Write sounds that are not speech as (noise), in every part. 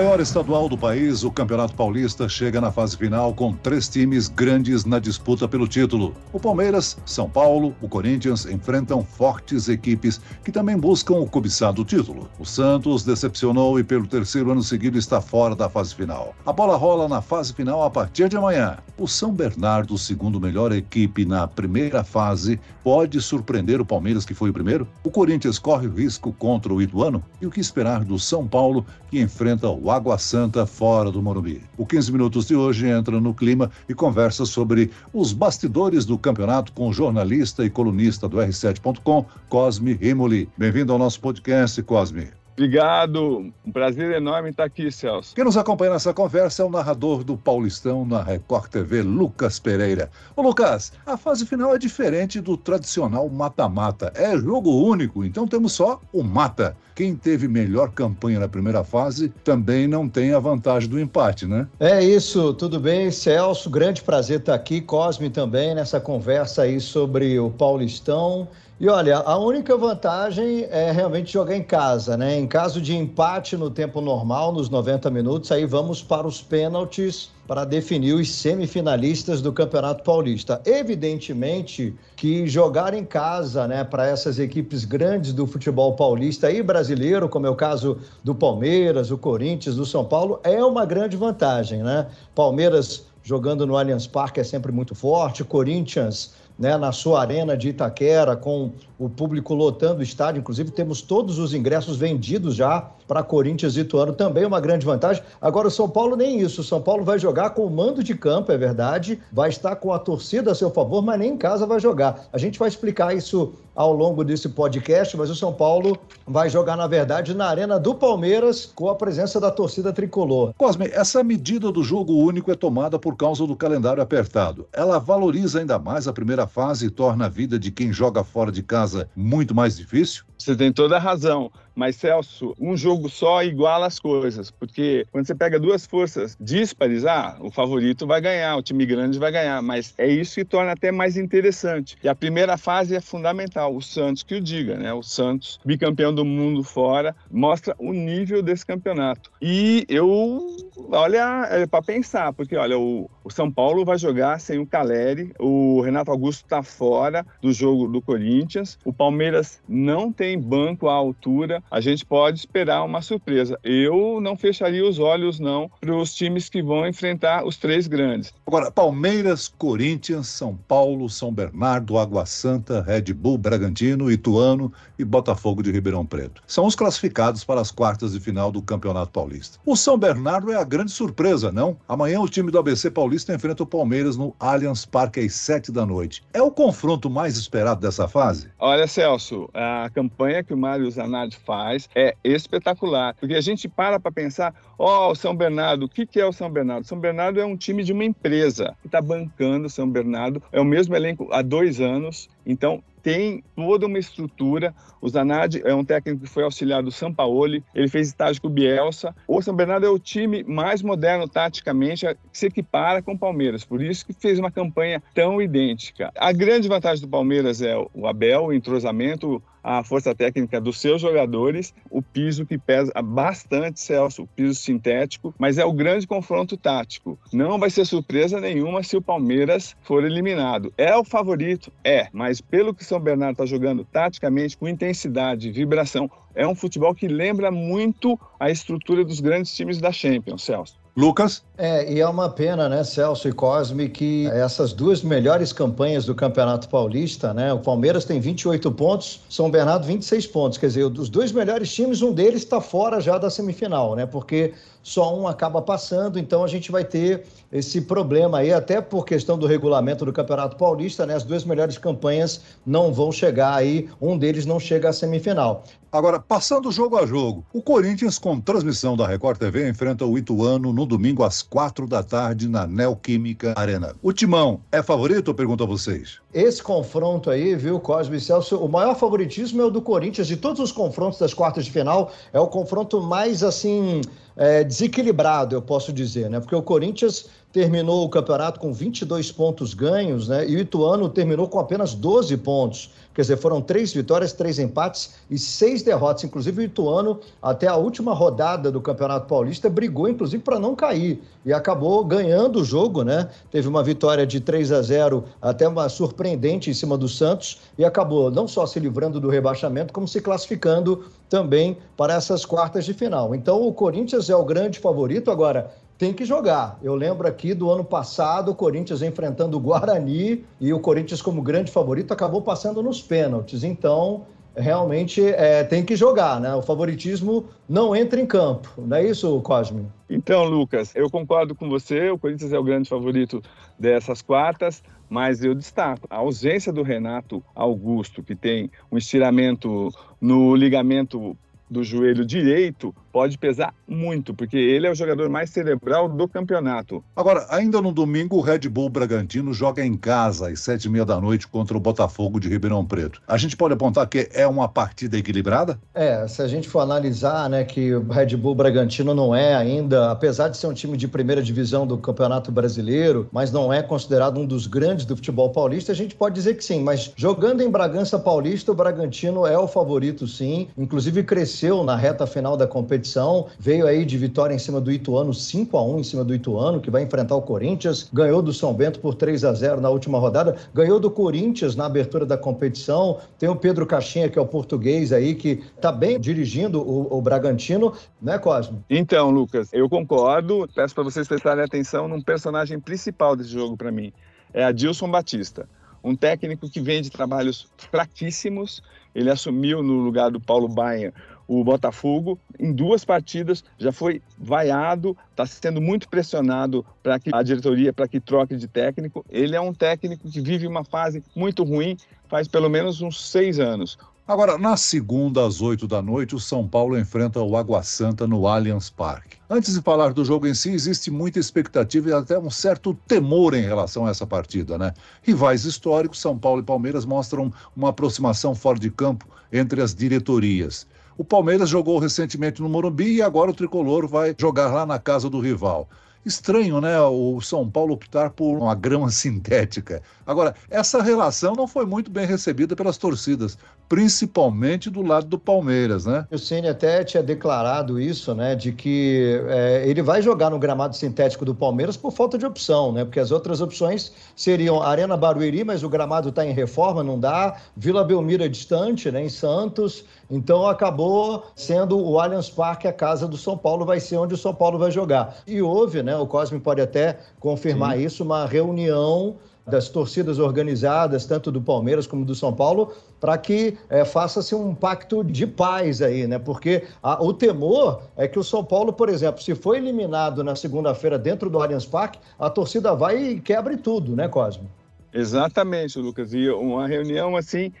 Maior estadual do país, o Campeonato Paulista chega na fase final com três times grandes na disputa pelo título. O Palmeiras, São Paulo, o Corinthians enfrentam fortes equipes que também buscam o cobiçado título. O Santos decepcionou e pelo terceiro ano seguido está fora da fase final. A bola rola na fase final a partir de amanhã. O São Bernardo, segundo melhor equipe na primeira fase, pode surpreender o Palmeiras que foi o primeiro? O Corinthians corre o risco contra o Ituano? E o que esperar do São Paulo que enfrenta o Água Santa fora do Morumbi. O 15 Minutos de hoje entra no clima e conversa sobre os bastidores do campeonato com o jornalista e colunista do R7.com, Cosme Rimoli. Bem-vindo ao nosso podcast, Cosme. Obrigado, um prazer enorme estar aqui, Celso. Quem nos acompanha nessa conversa é o narrador do Paulistão na Record TV, Lucas Pereira. Ô Lucas, a fase final é diferente do tradicional mata-mata. É jogo único, então temos só o mata. Quem teve melhor campanha na primeira fase também não tem a vantagem do empate, né? É isso, tudo bem, Celso? Grande prazer estar aqui, Cosme também, nessa conversa aí sobre o Paulistão. E olha, a única vantagem é realmente jogar em casa, né? Em caso de empate no tempo normal, nos 90 minutos, aí vamos para os pênaltis para definir os semifinalistas do Campeonato Paulista. Evidentemente que jogar em casa, né, para essas equipes grandes do futebol paulista e brasileiro, como é o caso do Palmeiras, o Corinthians, do São Paulo, é uma grande vantagem, né? Palmeiras jogando no Allianz Parque é sempre muito forte, Corinthians né, na sua arena de Itaquera, com o público lotando o estádio. Inclusive, temos todos os ingressos vendidos já para Corinthians e Ituano, também uma grande vantagem. Agora, o São Paulo nem isso. O São Paulo vai jogar com o mando de campo, é verdade, vai estar com a torcida a seu favor, mas nem em casa vai jogar. A gente vai explicar isso ao longo desse podcast, mas o São Paulo vai jogar, na verdade, na Arena do Palmeiras com a presença da torcida tricolor. Cosme, essa medida do jogo único é tomada por causa do calendário apertado. Ela valoriza ainda mais a primeira fase torna a vida de quem joga fora de casa muito mais difícil? Você tem toda a razão. Mas, Celso, um jogo só iguala as coisas, porque quando você pega duas forças díspares, ah, o favorito vai ganhar, o time grande vai ganhar, mas é isso que torna até mais interessante. E a primeira fase é fundamental, o Santos que o diga, né? O Santos, bicampeão do mundo fora, mostra o nível desse campeonato. E eu, olha, é para pensar, porque olha, o, o, São Paulo vai jogar sem o Caleri, o Renato Augusto está fora do jogo do Corinthians, o Palmeiras não tem banco à altura, a gente pode esperar uma surpresa. Eu não fecharia os olhos, não, para os times que vão enfrentar os três grandes. Agora, Palmeiras, Corinthians, São Paulo, São Bernardo, Água Santa, Red Bull, Bragantino, Ituano e Botafogo de Ribeirão Preto. São os classificados para as quartas de final do Campeonato Paulista. O São Bernardo é a grande surpresa, não? Amanhã o time do ABC Paulista enfrenta o Palmeiras no Allianz Parque às sete da noite. É o confronto mais esperado dessa fase? Olha, Celso, a campanha que o Mário Zanardi faz é espetacular, porque a gente para para pensar, ó, oh, o São Bernardo, o que, que é o São Bernardo? São Bernardo é um time de uma empresa que está bancando São Bernardo, é o mesmo elenco há dois anos, então tem toda uma estrutura. O Zanardi é um técnico que foi auxiliar do Sampaoli, ele fez estágio com o Bielsa. O São Bernardo é o time mais moderno taticamente, que se equipara com o Palmeiras, por isso que fez uma campanha tão idêntica. A grande vantagem do Palmeiras é o Abel, o entrosamento, a força técnica dos seus jogadores, o piso que pesa bastante, Celso, o piso sintético, mas é o grande confronto tático. Não vai ser surpresa nenhuma se o Palmeiras for eliminado. É o favorito? É, mas pelo que São Bernardo está jogando taticamente, com intensidade, vibração, é um futebol que lembra muito a estrutura dos grandes times da Champions, Celso. Lucas? É, e é uma pena, né, Celso e Cosme, que essas duas melhores campanhas do Campeonato Paulista, né? O Palmeiras tem 28 pontos, São Bernardo 26 pontos. Quer dizer, dos dois melhores times, um deles está fora já da semifinal, né? Porque só um acaba passando, então a gente vai ter esse problema aí, até por questão do regulamento do Campeonato Paulista, né? As duas melhores campanhas não vão chegar aí, um deles não chega à semifinal. Agora, passando jogo a jogo, o Corinthians, com transmissão da Record TV, enfrenta o Ituano no domingo às quatro da tarde na Neoquímica Arena. O Timão é favorito? Pergunto a vocês. Esse confronto aí, viu, Cosme e Celso, o maior favoritismo é o do Corinthians. De todos os confrontos das quartas de final, é o confronto mais, assim, é, desequilibrado, eu posso dizer, né? Porque o Corinthians terminou o campeonato com 22 pontos ganhos, né? E o Ituano terminou com apenas 12 pontos. Quer dizer, foram três vitórias, três empates e seis derrotas. Inclusive, o Ituano, até a última rodada do Campeonato Paulista, brigou, inclusive, para não cair. E acabou ganhando o jogo, né? Teve uma vitória de 3 a 0, até uma surpreendente em cima do Santos, e acabou não só se livrando do rebaixamento, como se classificando também para essas quartas de final. Então, o Corinthians é o grande favorito. Agora, tem que jogar. Eu lembro aqui do ano passado, o Corinthians enfrentando o Guarani e o Corinthians, como grande favorito, acabou passando nos pênaltis. Então, realmente é, tem que jogar, né? O favoritismo não entra em campo, não é isso, Cosme? Então, Lucas, eu concordo com você, o Corinthians é o grande favorito dessas quartas, mas eu destaco a ausência do Renato Augusto, que tem um estiramento no ligamento do joelho direito pode pesar muito, porque ele é o jogador mais cerebral do campeonato. Agora, ainda no domingo, o Red Bull Bragantino joga em casa às sete e meia da noite contra o Botafogo de Ribeirão Preto. A gente pode apontar que é uma partida equilibrada? É, se a gente for analisar, né, que o Red Bull Bragantino não é ainda, apesar de ser um time de primeira divisão do Campeonato Brasileiro, mas não é considerado um dos grandes do futebol paulista, a gente pode dizer que sim. Mas jogando em Bragança Paulista, o Bragantino é o favorito, sim. Inclusive cresceu na reta final da competição veio aí de vitória em cima do Ituano, 5 a 1 em cima do Ituano, que vai enfrentar o Corinthians, ganhou do São Bento por 3 a 0 na última rodada, ganhou do Corinthians na abertura da competição, tem o Pedro Caixinha, que é o português aí, que está bem dirigindo o, o Bragantino, né, Cosmo? Então, Lucas, eu concordo, peço para vocês prestarem atenção num personagem principal desse jogo para mim, é Adilson Batista um técnico que vem de trabalhos fraquíssimos. Ele assumiu no lugar do Paulo Baia o Botafogo em duas partidas já foi vaiado, está sendo muito pressionado para que a diretoria para que troque de técnico. Ele é um técnico que vive uma fase muito ruim faz pelo menos uns seis anos. Agora, na segunda, às oito da noite, o São Paulo enfrenta o Água Santa no Allianz Parque. Antes de falar do jogo em si, existe muita expectativa e até um certo temor em relação a essa partida, né? Rivais históricos, São Paulo e Palmeiras mostram uma aproximação fora de campo entre as diretorias. O Palmeiras jogou recentemente no Morumbi e agora o tricolor vai jogar lá na casa do rival. Estranho, né? O São Paulo optar por uma grama (laughs) sintética. Agora, essa relação não foi muito bem recebida pelas torcidas, principalmente do lado do Palmeiras, né? O Ceni até tinha declarado isso, né? De que é, ele vai jogar no gramado sintético do Palmeiras por falta de opção, né? Porque as outras opções seriam Arena Barueri, mas o gramado está em reforma, não dá. Vila Belmiro é distante, né? Em Santos. Então acabou sendo o Allianz Parque a casa do São Paulo, vai ser onde o São Paulo vai jogar. E houve, né? O Cosme pode até confirmar Sim. isso, uma reunião das torcidas organizadas, tanto do Palmeiras como do São Paulo, para que é, faça-se um pacto de paz aí, né? Porque a, o temor é que o São Paulo, por exemplo, se for eliminado na segunda-feira dentro do Allianz Parque, a torcida vai e quebre tudo, né, Cosme? Exatamente, Lucas. E uma reunião assim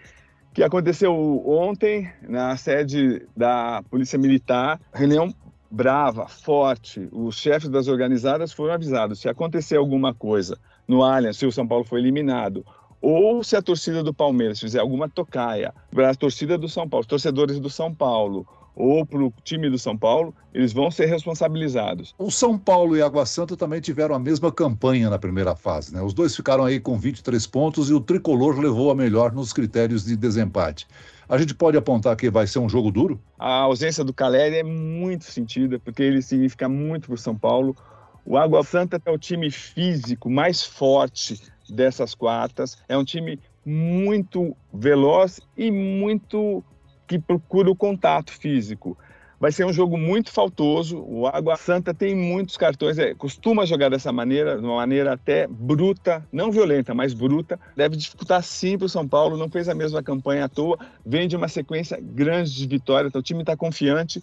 que aconteceu ontem na sede da Polícia Militar, reunião brava, forte. Os chefes das organizadas foram avisados: se acontecer alguma coisa no Allianz, se o São Paulo for eliminado, ou se a torcida do Palmeiras fizer alguma tocaia para a torcida do São Paulo, os torcedores do São Paulo, ou para o time do São Paulo, eles vão ser responsabilizados. O São Paulo e Água Santa também tiveram a mesma campanha na primeira fase. Né? Os dois ficaram aí com 23 pontos e o tricolor levou a melhor nos critérios de desempate. A gente pode apontar que vai ser um jogo duro? A ausência do Caleri é muito sentida, porque ele significa muito para o São Paulo. O Água Santa é o time físico mais forte dessas quartas. É um time muito veloz e muito que procura o contato físico. Vai ser um jogo muito faltoso. O Água Santa tem muitos cartões, é, costuma jogar dessa maneira, de uma maneira até bruta, não violenta, mas bruta. Deve dificultar sim para o São Paulo. Não fez a mesma campanha à toa. Vem de uma sequência grande de vitórias. Então, o time está confiante.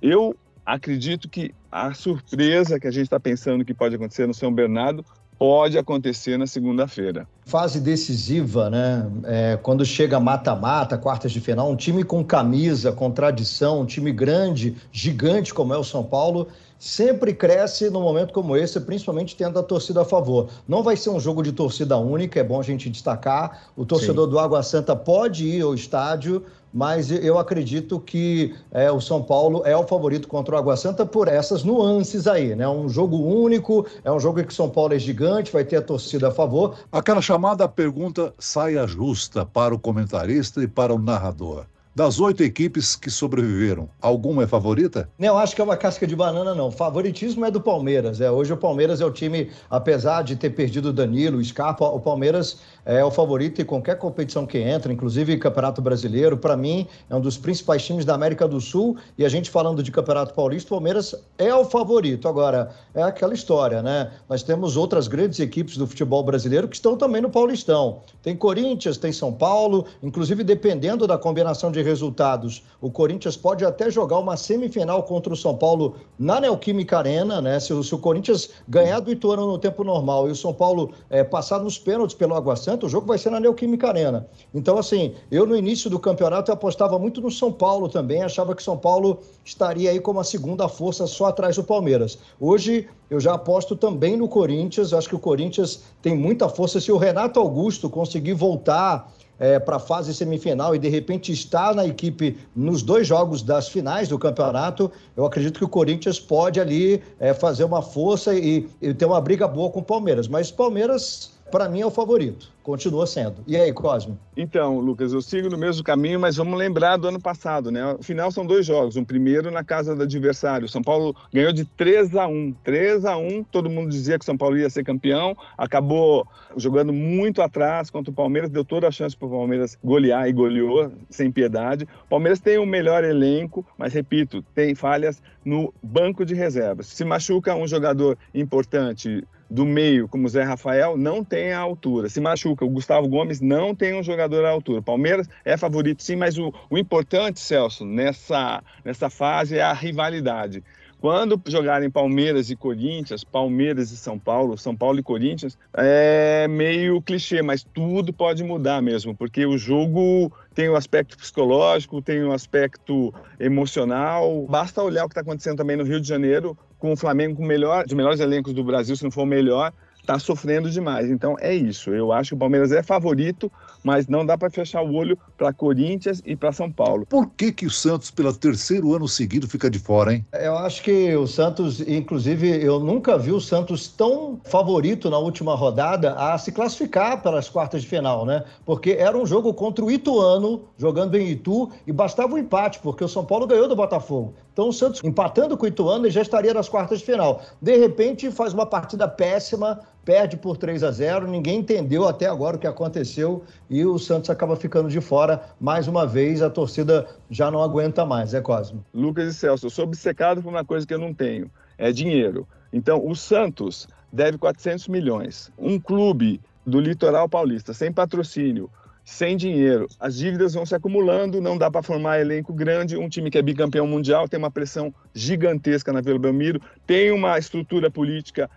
Eu acredito que a surpresa que a gente está pensando que pode acontecer no São Bernardo pode acontecer na segunda-feira. Fase decisiva, né? É, quando chega mata-mata, quartas de final, um time com camisa, com tradição, um time grande, gigante como é o São Paulo, sempre cresce no momento como esse, principalmente tendo a torcida a favor. Não vai ser um jogo de torcida única, é bom a gente destacar. O torcedor Sim. do Água Santa pode ir ao estádio, mas eu acredito que é, o São Paulo é o favorito contra o Água Santa por essas nuances aí, né? Um jogo único, é um jogo em que o São Paulo é gigante, vai ter a torcida a favor. Aquela chamada pergunta saia justa para o comentarista e para o narrador. Das oito equipes que sobreviveram, alguma é favorita? Não, acho que é uma casca de banana, não. Favoritismo é do Palmeiras. É. Hoje o Palmeiras é o time, apesar de ter perdido o Danilo, o Scarpa, o Palmeiras é o favorito em qualquer competição que entra, inclusive Campeonato Brasileiro. Para mim, é um dos principais times da América do Sul. E a gente falando de Campeonato Paulista, o Palmeiras é o favorito. Agora, é aquela história, né? Nós temos outras grandes equipes do futebol brasileiro que estão também no Paulistão. Tem Corinthians, tem São Paulo, inclusive dependendo da combinação de resultados, o Corinthians pode até jogar uma semifinal contra o São Paulo na Neoquímica Arena, né? Se, se o Corinthians ganhar do Ituano no tempo normal e o São Paulo é, passar nos pênaltis pelo Água Santa, o jogo vai ser na Neoquímica Arena. Então, assim, eu no início do campeonato eu apostava muito no São Paulo também, achava que São Paulo estaria aí como a segunda força só atrás do Palmeiras. Hoje eu já aposto também no Corinthians, acho que o Corinthians tem muita força. Se o Renato Augusto conseguir voltar é, para a fase semifinal e de repente estar na equipe nos dois jogos das finais do campeonato, eu acredito que o Corinthians pode ali é, fazer uma força e, e ter uma briga boa com o Palmeiras. Mas Palmeiras, para mim, é o favorito continua sendo. E aí, Cosme? Então, Lucas, eu sigo no mesmo caminho, mas vamos lembrar do ano passado, né? Afinal, são dois jogos. Um primeiro na casa do adversário. São Paulo ganhou de 3 a 1 3 a 1 todo mundo dizia que São Paulo ia ser campeão, acabou jogando muito atrás contra o Palmeiras, deu toda a chance para o Palmeiras golear e goleou sem piedade. O Palmeiras tem o um melhor elenco, mas repito, tem falhas no banco de reservas. Se machuca um jogador importante do meio, como o Zé Rafael, não tem a altura. Se machuca o Gustavo Gomes, não tem um jogador à altura. Palmeiras é favorito sim, mas o, o importante, Celso, nessa, nessa fase é a rivalidade. Quando jogarem Palmeiras e Corinthians, Palmeiras e São Paulo, São Paulo e Corinthians, é meio clichê, mas tudo pode mudar mesmo, porque o jogo tem o um aspecto psicológico, tem o um aspecto emocional. Basta olhar o que está acontecendo também no Rio de Janeiro, com o Flamengo com o melhor, os melhores elencos do Brasil, se não for o melhor, está sofrendo demais. Então é isso. Eu acho que o Palmeiras é favorito, mas não dá para fechar o olho para Corinthians e para São Paulo. Por que que o Santos, pelo terceiro ano seguido, fica de fora, hein? Eu acho que o Santos, inclusive, eu nunca vi o Santos tão favorito na última rodada a se classificar para as quartas de final, né? Porque era um jogo contra o Ituano, jogando em Itu, e bastava um empate, porque o São Paulo ganhou do Botafogo. Então o Santos, empatando com o Ituano, já estaria nas quartas de final. De repente, faz uma partida péssima, perde por 3 a 0 ninguém entendeu até agora o que aconteceu e o Santos acaba ficando de fora. Mais uma vez, a torcida já não aguenta mais, é Cosmo? Lucas e Celso, eu sou obcecado por uma coisa que eu não tenho, é dinheiro. Então, o Santos deve 400 milhões. Um clube do litoral paulista, sem patrocínio, sem dinheiro, as dívidas vão se acumulando, não dá para formar elenco grande. Um time que é bicampeão mundial tem uma pressão gigantesca na Vila Belmiro, tem uma estrutura política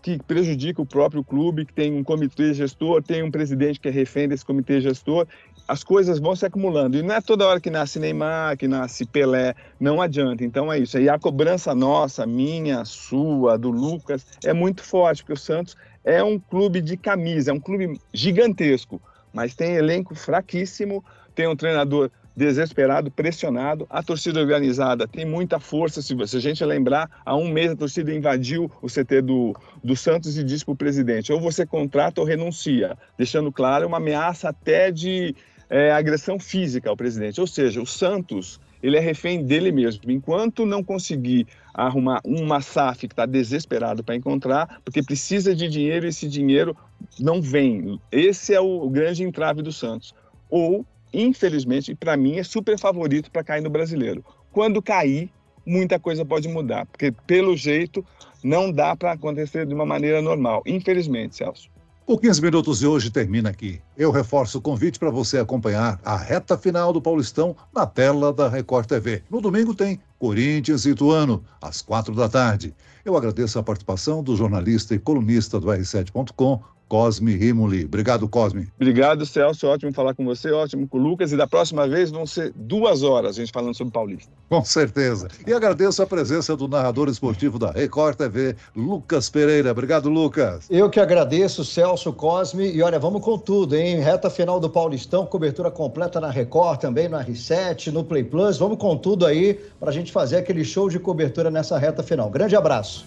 que prejudica o próprio clube, que tem um comitê gestor, tem um presidente que é refém desse comitê gestor. As coisas vão se acumulando. E não é toda hora que nasce Neymar, que nasce Pelé, não adianta. Então é isso. E a cobrança nossa, minha, sua, do Lucas, é muito forte, porque o Santos é um clube de camisa, é um clube gigantesco, mas tem elenco fraquíssimo, tem um treinador desesperado, pressionado. A torcida organizada tem muita força. Se, a gente lembrar, há um mês a torcida invadiu o CT do, do Santos e disse para o presidente: ou você contrata ou renuncia, deixando claro uma ameaça até de é, agressão física ao presidente. Ou seja, o Santos ele é refém dele mesmo. Enquanto não conseguir arrumar uma SAF que está desesperado para encontrar, porque precisa de dinheiro e esse dinheiro não vem. Esse é o grande entrave do Santos. Ou infelizmente, para mim, é super favorito para cair no brasileiro. Quando cair, muita coisa pode mudar, porque pelo jeito não dá para acontecer de uma maneira normal, infelizmente, Celso. O 15 Minutos de hoje termina aqui. Eu reforço o convite para você acompanhar a reta final do Paulistão na tela da Record TV. No domingo tem Corinthians e Ituano, às quatro da tarde. Eu agradeço a participação do jornalista e colunista do R7.com, Cosme Rimoli. Obrigado, Cosme. Obrigado, Celso. Ótimo falar com você, ótimo com o Lucas. E da próxima vez vão ser duas horas a gente falando sobre Paulista. Com certeza. E agradeço a presença do narrador esportivo da Record TV, Lucas Pereira. Obrigado, Lucas. Eu que agradeço, Celso Cosme. E olha, vamos com tudo, hein? Reta final do Paulistão, cobertura completa na Record, também na R7, no Play Plus. Vamos com tudo aí para a gente fazer aquele show de cobertura nessa reta final. Grande abraço.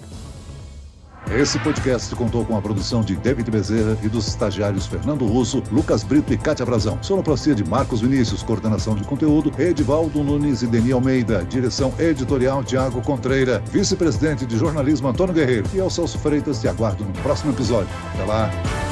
Esse podcast contou com a produção de David Bezerra e dos estagiários Fernando Russo, Lucas Brito e Cátia Brazão. Sonoplastia de Marcos Vinícius, coordenação de conteúdo, Edivaldo Nunes e Deni Almeida, direção editorial Tiago Contreira, vice-presidente de jornalismo Antônio Guerreiro. E ao Celso Freitas, te aguardo no próximo episódio. Até lá!